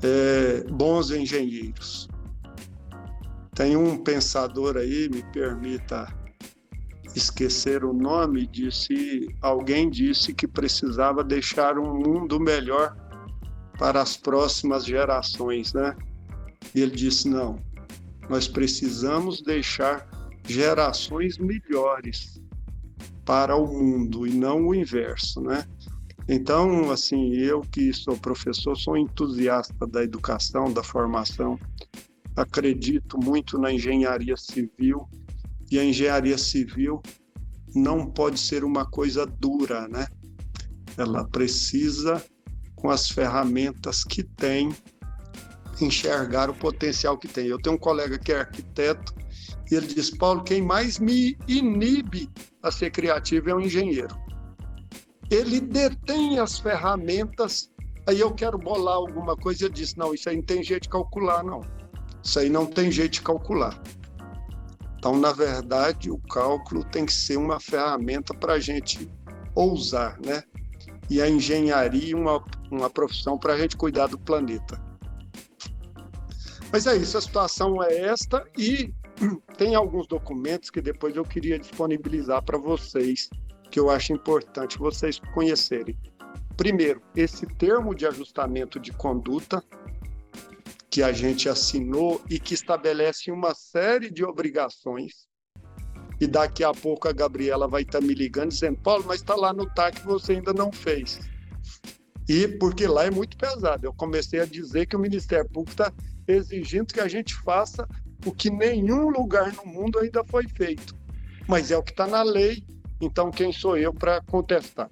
é, bons engenheiros. Tem um pensador aí, me permita esquecer o nome, disse, alguém disse que precisava deixar um mundo melhor para as próximas gerações, né? E ele disse: não, nós precisamos deixar gerações melhores para o mundo e não o inverso, né? Então, assim, eu que sou professor, sou entusiasta da educação, da formação, acredito muito na engenharia civil e a engenharia civil não pode ser uma coisa dura, né? Ela precisa, com as ferramentas que tem, enxergar o potencial que tem. Eu tenho um colega que é arquiteto e ele diz: Paulo, quem mais me inibe a ser criativo é o um engenheiro. Ele detém as ferramentas. Aí eu quero bolar alguma coisa e ele diz: não, isso aí não tem jeito de calcular, não. Isso aí não tem jeito de calcular. Então, na verdade, o cálculo tem que ser uma ferramenta para a gente ousar, né? E a engenharia uma, uma profissão para a gente cuidar do planeta. Mas é isso, a situação é esta e [CLEARS THROAT] tem alguns documentos que depois eu queria disponibilizar para vocês, que eu acho importante vocês conhecerem. Primeiro, esse termo de ajustamento de conduta, que a gente assinou e que estabelece uma série de obrigações. E daqui a pouco a Gabriela vai estar tá me ligando dizendo: Paulo, mas está lá no TAC você ainda não fez. E porque lá é muito pesado. Eu comecei a dizer que o Ministério Público está exigindo que a gente faça o que nenhum lugar no mundo ainda foi feito. Mas é o que está na lei, então quem sou eu para contestar?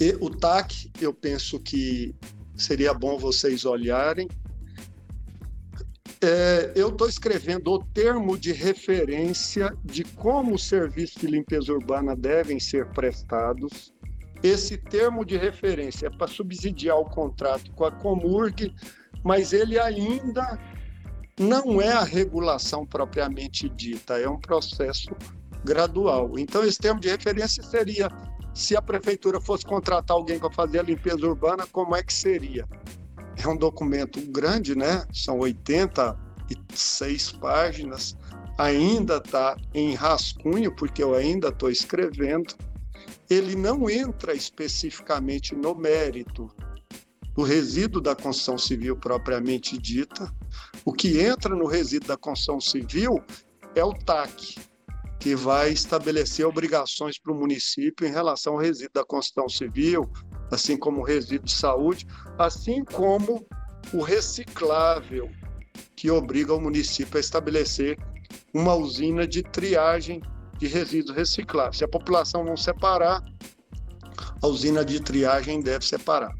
E o TAC, eu penso que seria bom vocês olharem. É, eu estou escrevendo o termo de referência de como os serviços de limpeza urbana devem ser prestados. Esse termo de referência é para subsidiar o contrato com a Comurg, mas ele ainda não é a regulação propriamente dita, é um processo gradual. Então, esse termo de referência seria se a prefeitura fosse contratar alguém para fazer a limpeza urbana, como é que seria? É um documento grande, né? São 86 páginas, ainda está em rascunho, porque eu ainda estou escrevendo. Ele não entra especificamente no mérito do resíduo da construção civil propriamente dita. O que entra no resíduo da construção civil é o TAC, que vai estabelecer obrigações para o município em relação ao resíduo da construção civil, assim como o resíduo de saúde, assim como o reciclável, que obriga o município a estabelecer uma usina de triagem de resíduos recicláveis. Se a população não separar, a usina de triagem deve separar.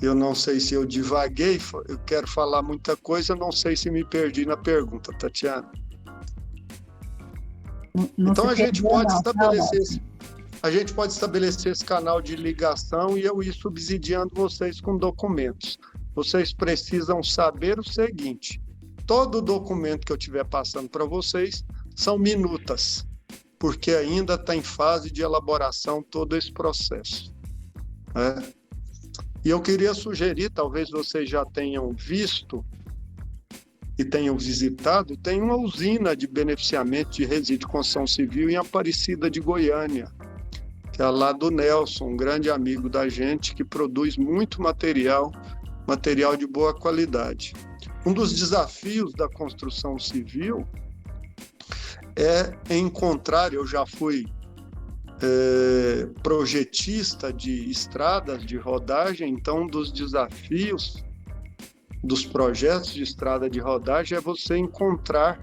Eu não sei se eu divaguei, eu quero falar muita coisa, não sei se me perdi na pergunta, Tatiana. Não então a gente pode não, estabelecer esse, a gente pode estabelecer esse canal de ligação e eu ir subsidiando vocês com documentos. Vocês precisam saber o seguinte: todo documento que eu estiver passando para vocês são minutas, porque ainda está em fase de elaboração todo esse processo. Né? E eu queria sugerir, talvez vocês já tenham visto, que tenham visitado, tem uma usina de beneficiamento de resíduo de construção civil em Aparecida de Goiânia, é lá do Nelson, um grande amigo da gente que produz muito material, material de boa qualidade. Um dos desafios da construção civil é encontrar, eu já fui é, projetista de estradas de rodagem, então um dos desafios dos projetos de estrada de rodagem é você encontrar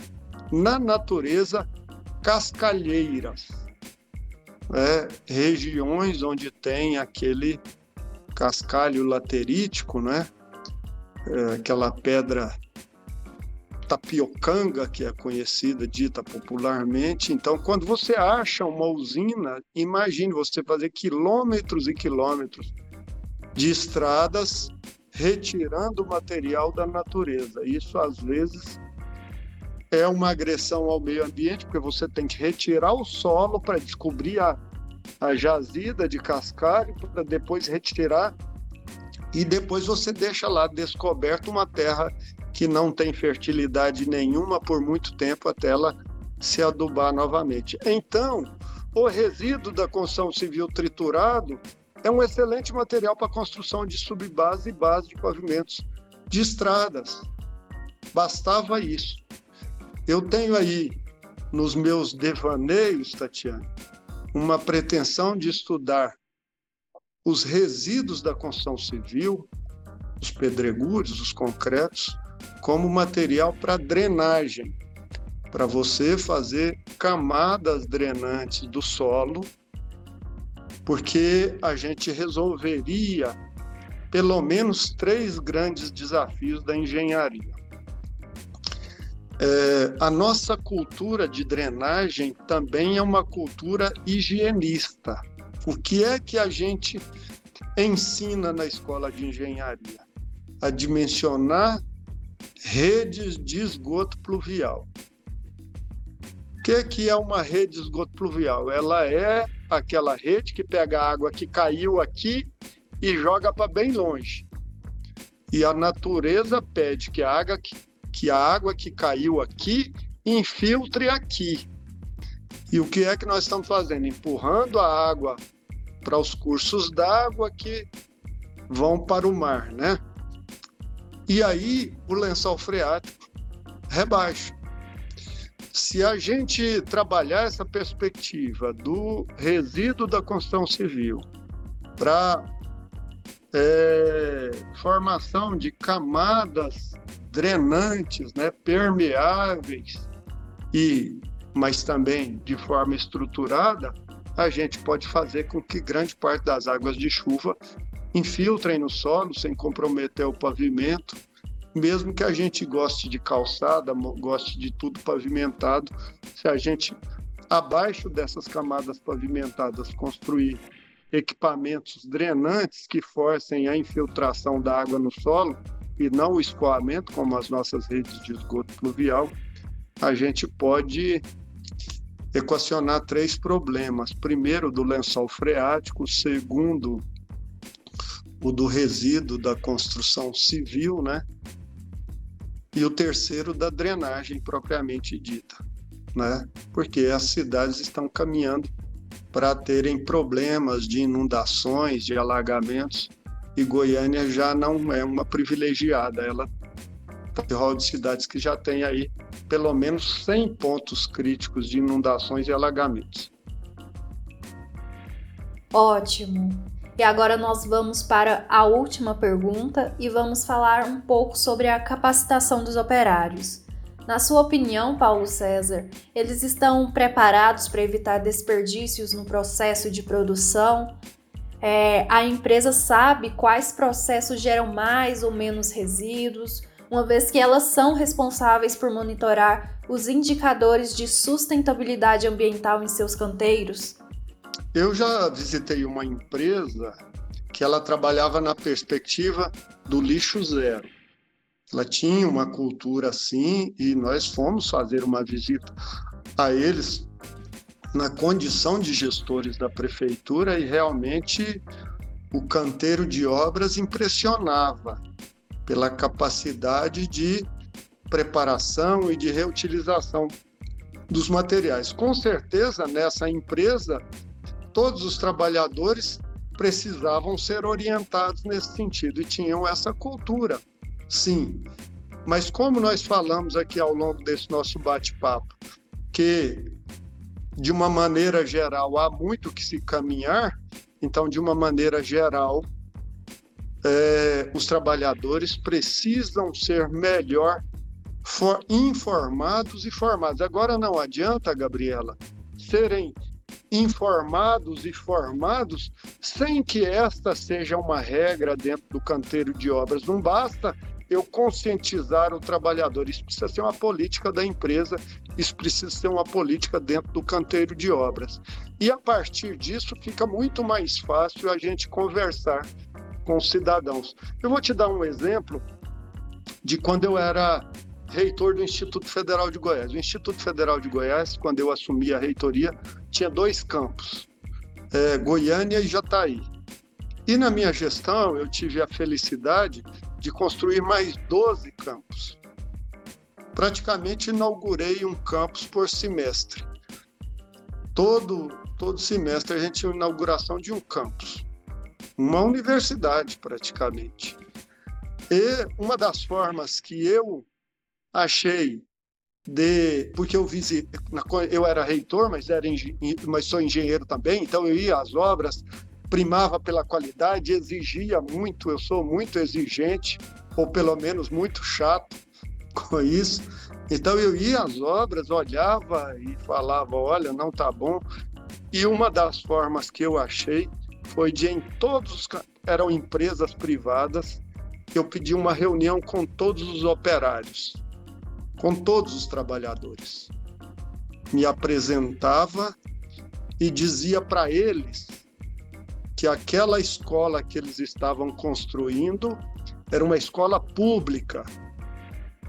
na natureza cascalheiras, né? regiões onde tem aquele cascalho laterítico, né? É, aquela pedra tapiocanga que é conhecida, dita popularmente. Então, quando você acha uma usina, imagine você fazer quilômetros e quilômetros de estradas retirando material da natureza. Isso, às vezes, é uma agressão ao meio ambiente, porque você tem que retirar o solo para descobrir a, a jazida de cascalho, para depois retirar, e depois você deixa lá descoberto uma terra que não tem fertilidade nenhuma por muito tempo até ela se adubar novamente. Então, o resíduo da construção civil triturado é um excelente material para construção de subbase e base de pavimentos de estradas. Bastava isso. Eu tenho aí nos meus devaneios, Tatiana, uma pretensão de estudar os resíduos da construção civil, os pedregulhos, os concretos, como material para drenagem, para você fazer camadas drenantes do solo porque a gente resolveria pelo menos três grandes desafios da engenharia. É, a nossa cultura de drenagem também é uma cultura higienista. O que é que a gente ensina na escola de engenharia? A dimensionar redes de esgoto pluvial. O que, que é uma rede de esgoto pluvial? Ela é aquela rede que pega a água que caiu aqui e joga para bem longe. E a natureza pede que a água que, que, a água que caiu aqui infiltre aqui. E o que é que nós estamos fazendo? Empurrando a água para os cursos d'água que vão para o mar, né? E aí o lençol freático rebaixa. Se a gente trabalhar essa perspectiva do resíduo da construção civil para é, formação de camadas drenantes, né, permeáveis e mas também de forma estruturada, a gente pode fazer com que grande parte das águas de chuva infiltrem no solo sem comprometer o pavimento. Mesmo que a gente goste de calçada, goste de tudo pavimentado, se a gente, abaixo dessas camadas pavimentadas, construir equipamentos drenantes que forcem a infiltração da água no solo e não o escoamento, como as nossas redes de esgoto pluvial, a gente pode equacionar três problemas. Primeiro, do lençol freático, segundo, o do resíduo da construção civil, né? E o terceiro da drenagem propriamente dita, né? Porque as cidades estão caminhando para terem problemas de inundações, de alagamentos, e Goiânia já não é uma privilegiada, ela tem rol de cidades que já tem aí pelo menos 100 pontos críticos de inundações e alagamentos. Ótimo. E agora nós vamos para a última pergunta e vamos falar um pouco sobre a capacitação dos operários. Na sua opinião, Paulo César, eles estão preparados para evitar desperdícios no processo de produção? É, a empresa sabe quais processos geram mais ou menos resíduos, uma vez que elas são responsáveis por monitorar os indicadores de sustentabilidade ambiental em seus canteiros? Eu já visitei uma empresa que ela trabalhava na perspectiva do lixo zero. Ela tinha uma cultura assim e nós fomos fazer uma visita a eles na condição de gestores da prefeitura e realmente o canteiro de obras impressionava pela capacidade de preparação e de reutilização dos materiais. Com certeza, nessa empresa, todos os trabalhadores precisavam ser orientados nesse sentido e tinham essa cultura, sim. Mas como nós falamos aqui ao longo desse nosso bate-papo, que de uma maneira geral há muito que se caminhar, então de uma maneira geral é, os trabalhadores precisam ser melhor for, informados e formados. Agora não adianta, Gabriela, serem informados e formados sem que esta seja uma regra dentro do canteiro de obras. Não basta eu conscientizar o trabalhador, isso precisa ser uma política da empresa, isso precisa ser uma política dentro do canteiro de obras. E a partir disso fica muito mais fácil a gente conversar com os cidadãos. Eu vou te dar um exemplo de quando eu era reitor do Instituto Federal de Goiás. O Instituto Federal de Goiás, quando eu assumi a reitoria, tinha dois campos, é, Goiânia e Jataí. E na minha gestão, eu tive a felicidade de construir mais 12 campos. Praticamente inaugurei um campus por semestre. Todo, todo semestre a gente tinha inauguração de um campus. Uma universidade, praticamente. E uma das formas que eu achei de porque eu visitei, eu era reitor, mas era mas sou engenheiro também, então eu ia às obras, primava pela qualidade, exigia muito, eu sou muito exigente ou pelo menos muito chato [LAUGHS] com isso. Então eu ia às obras, olhava e falava, olha, não tá bom. E uma das formas que eu achei foi de em todos os eram empresas privadas, eu pedi uma reunião com todos os operários com todos os trabalhadores. Me apresentava e dizia para eles que aquela escola que eles estavam construindo era uma escola pública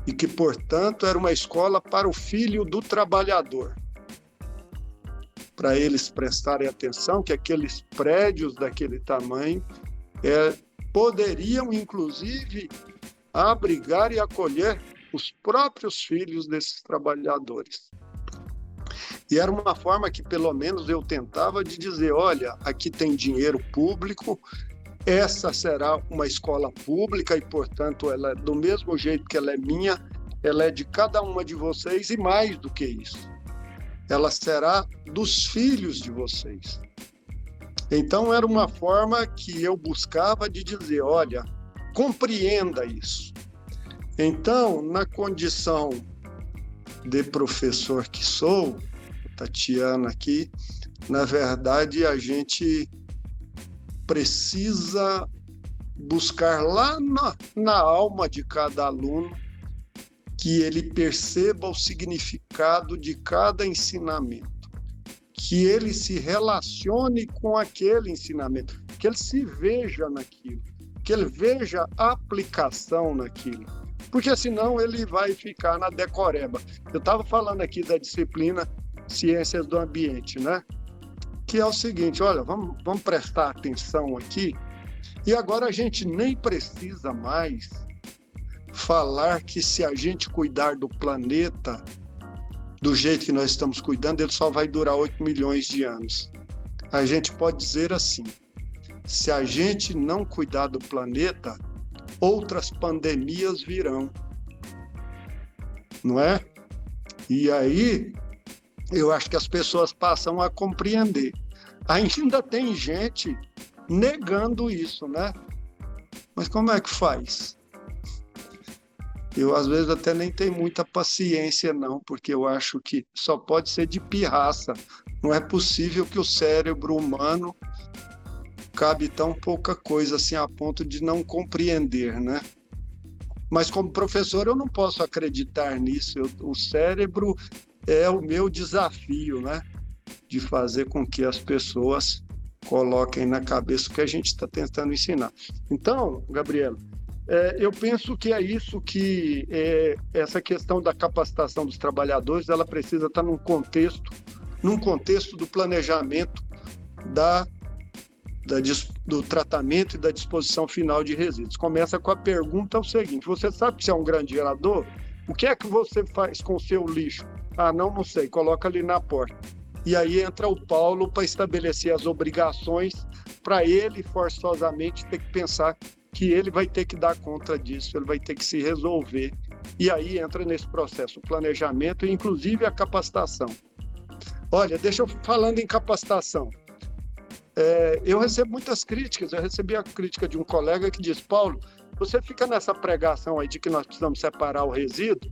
e que, portanto, era uma escola para o filho do trabalhador. Para eles prestarem atenção que aqueles prédios daquele tamanho é, poderiam, inclusive, abrigar e acolher os próprios filhos desses trabalhadores. E era uma forma que, pelo menos, eu tentava de dizer: olha, aqui tem dinheiro público, essa será uma escola pública e, portanto, ela é do mesmo jeito que ela é minha, ela é de cada uma de vocês e mais do que isso. Ela será dos filhos de vocês. Então, era uma forma que eu buscava de dizer: olha, compreenda isso. Então, na condição de professor que sou, Tatiana aqui, na verdade a gente precisa buscar lá na, na alma de cada aluno que ele perceba o significado de cada ensinamento, que ele se relacione com aquele ensinamento, que ele se veja naquilo, que ele veja aplicação naquilo porque senão ele vai ficar na decoreba. Eu estava falando aqui da disciplina Ciências do Ambiente, né? Que é o seguinte, olha, vamos, vamos prestar atenção aqui. E agora a gente nem precisa mais falar que se a gente cuidar do planeta do jeito que nós estamos cuidando, ele só vai durar 8 milhões de anos. A gente pode dizer assim: se a gente não cuidar do planeta, outras pandemias virão. Não é? E aí, eu acho que as pessoas passam a compreender. Ainda tem gente negando isso, né? Mas como é que faz? Eu, às vezes, até nem tenho muita paciência, não, porque eu acho que só pode ser de pirraça. Não é possível que o cérebro humano cabe tão pouca coisa assim a ponto de não compreender, né? Mas como professor eu não posso acreditar nisso. Eu, o cérebro é o meu desafio, né? De fazer com que as pessoas coloquem na cabeça o que a gente está tentando ensinar. Então, Gabriela, é, eu penso que é isso que é, essa questão da capacitação dos trabalhadores, ela precisa estar num contexto, num contexto do planejamento da da, do tratamento e da disposição final de resíduos. Começa com a pergunta o seguinte: você sabe que você é um grande gerador? O que é que você faz com o seu lixo? Ah, não, não sei. Coloca ali na porta. E aí entra o Paulo para estabelecer as obrigações para ele forçosamente ter que pensar que ele vai ter que dar conta disso, ele vai ter que se resolver. E aí entra nesse processo o planejamento e inclusive a capacitação. Olha, deixa eu falando em capacitação. É, eu recebo muitas críticas. Eu recebi a crítica de um colega que diz: Paulo, você fica nessa pregação aí de que nós precisamos separar o resíduo.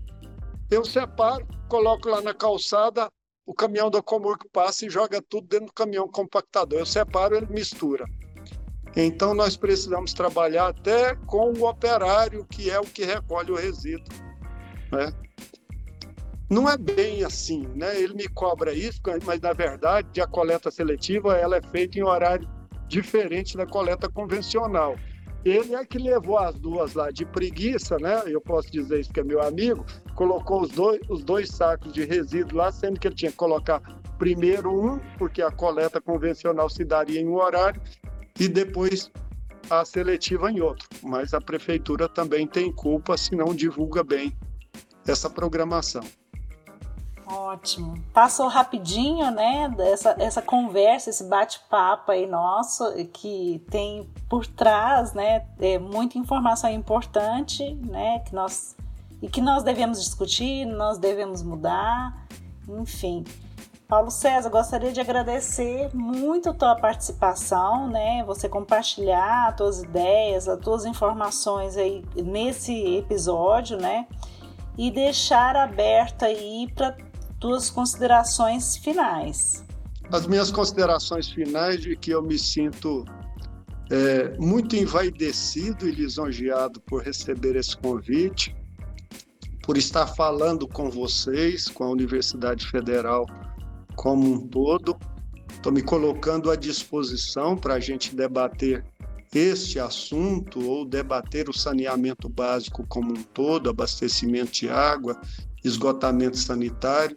Eu separo, coloco lá na calçada, o caminhão da Comur passa e joga tudo dentro do caminhão compactador. Eu separo, ele mistura. Então nós precisamos trabalhar até com o operário, que é o que recolhe o resíduo. Né? Não é bem assim, né? Ele me cobra isso, mas na verdade a coleta seletiva ela é feita em horário diferente da coleta convencional. Ele é que levou as duas lá de preguiça, né? Eu posso dizer isso que é meu amigo, colocou os dois, os dois sacos de resíduo lá, sendo que ele tinha que colocar primeiro um, porque a coleta convencional se daria em um horário, e depois a seletiva em outro. Mas a prefeitura também tem culpa se não divulga bem essa programação. Ótimo. Passou rapidinho, né? Essa, essa conversa, esse bate-papo aí nosso, que tem por trás, né? É, muita informação importante, né? Que nós, e que nós devemos discutir, nós devemos mudar, enfim. Paulo César, gostaria de agradecer muito a tua participação, né? Você compartilhar as tuas ideias, as tuas informações aí nesse episódio, né? E deixar aberto aí para tuas considerações finais. As minhas considerações finais de que eu me sinto é, muito envaidecido e lisonjeado por receber esse convite, por estar falando com vocês, com a Universidade Federal como um todo. Estou me colocando à disposição para a gente debater este assunto ou debater o saneamento básico como um todo, abastecimento de água, esgotamento sanitário,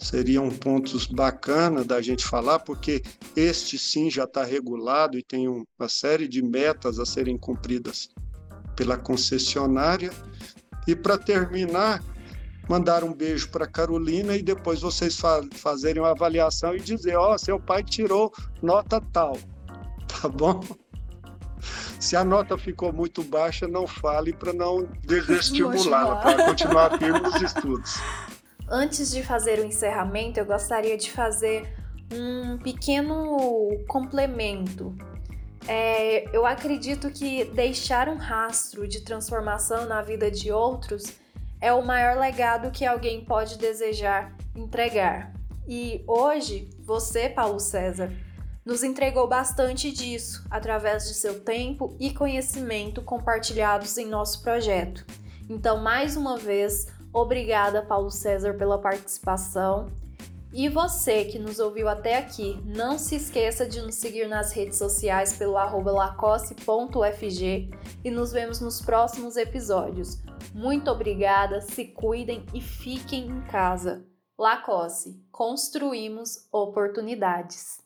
seriam pontos bacanas da gente falar, porque este sim já está regulado e tem uma série de metas a serem cumpridas pela concessionária. E para terminar, mandar um beijo para Carolina e depois vocês fa fazerem uma avaliação e dizer: Ó, oh, seu pai tirou nota tal, [LAUGHS] tá bom? Se a nota ficou muito baixa, não fale para não [LAUGHS] desestimulá-la, para continuar firme nos estudos. [LAUGHS] Antes de fazer o encerramento, eu gostaria de fazer um pequeno complemento. É, eu acredito que deixar um rastro de transformação na vida de outros é o maior legado que alguém pode desejar entregar. E hoje, você, Paulo César, nos entregou bastante disso através de seu tempo e conhecimento compartilhados em nosso projeto. Então, mais uma vez, obrigada, Paulo César, pela participação. E você que nos ouviu até aqui, não se esqueça de nos seguir nas redes sociais pelo lacosse.fg e nos vemos nos próximos episódios. Muito obrigada, se cuidem e fiquem em casa. Lacosse, construímos oportunidades.